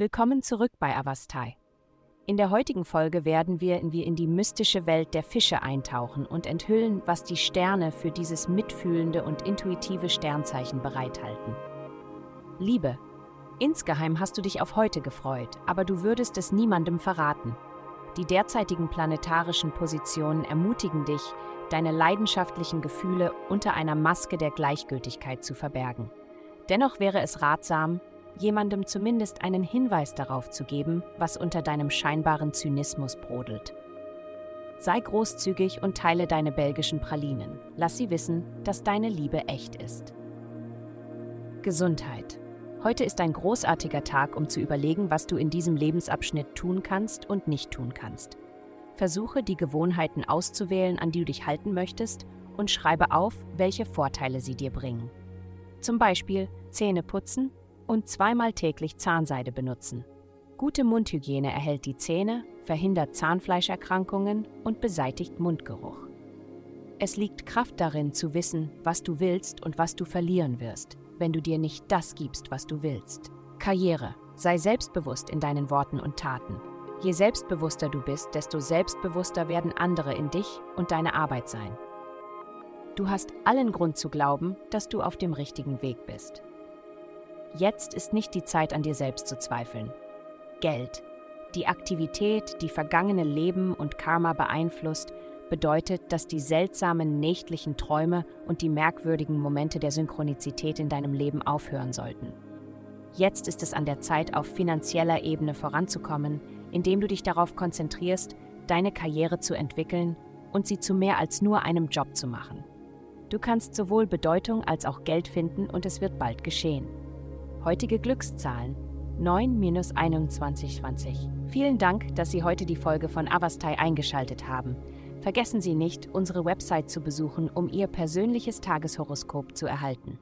Willkommen zurück bei Avastai. In der heutigen Folge werden wir in, die mystische Welt der Fische eintauchen und enthüllen, was die Sterne für dieses mitfühlende und intuitive Sternzeichen bereithalten. Liebe. Insgeheim hast du dich auf heute gefreut, aber du würdest es niemandem verraten. Die derzeitigen planetarischen Positionen ermutigen dich, deine leidenschaftlichen Gefühle unter einer Maske der Gleichgültigkeit zu verbergen. Dennoch wäre es ratsam, jemandem zumindest einen Hinweis darauf zu geben, was unter deinem scheinbaren Zynismus brodelt. Sei großzügig und teile deine belgischen Pralinen. Lass sie wissen, dass deine Liebe echt ist. Gesundheit. Heute ist ein großartiger Tag, um zu überlegen, was du in diesem Lebensabschnitt tun kannst und nicht tun kannst. Versuche die Gewohnheiten auszuwählen, an die du dich halten möchtest, und schreibe auf, welche Vorteile sie dir bringen. Zum Beispiel Zähne putzen und zweimal täglich Zahnseide benutzen. Gute Mundhygiene erhält die Zähne, verhindert Zahnfleischerkrankungen und beseitigt Mundgeruch. Es liegt Kraft darin zu wissen, was du willst und was du verlieren wirst, wenn du dir nicht das gibst, was du willst. Karriere. Sei selbstbewusst in deinen Worten und Taten. Je selbstbewusster du bist, desto selbstbewusster werden andere in dich und deine Arbeit sein. Du hast allen Grund zu glauben, dass du auf dem richtigen Weg bist. Jetzt ist nicht die Zeit, an dir selbst zu zweifeln. Geld, die Aktivität, die vergangene Leben und Karma beeinflusst, bedeutet, dass die seltsamen nächtlichen Träume und die merkwürdigen Momente der Synchronizität in deinem Leben aufhören sollten. Jetzt ist es an der Zeit, auf finanzieller Ebene voranzukommen, indem du dich darauf konzentrierst, deine Karriere zu entwickeln und sie zu mehr als nur einem Job zu machen. Du kannst sowohl Bedeutung als auch Geld finden und es wird bald geschehen. Heutige Glückszahlen 9-2120. Vielen Dank, dass Sie heute die Folge von Avastai eingeschaltet haben. Vergessen Sie nicht, unsere Website zu besuchen, um Ihr persönliches Tageshoroskop zu erhalten.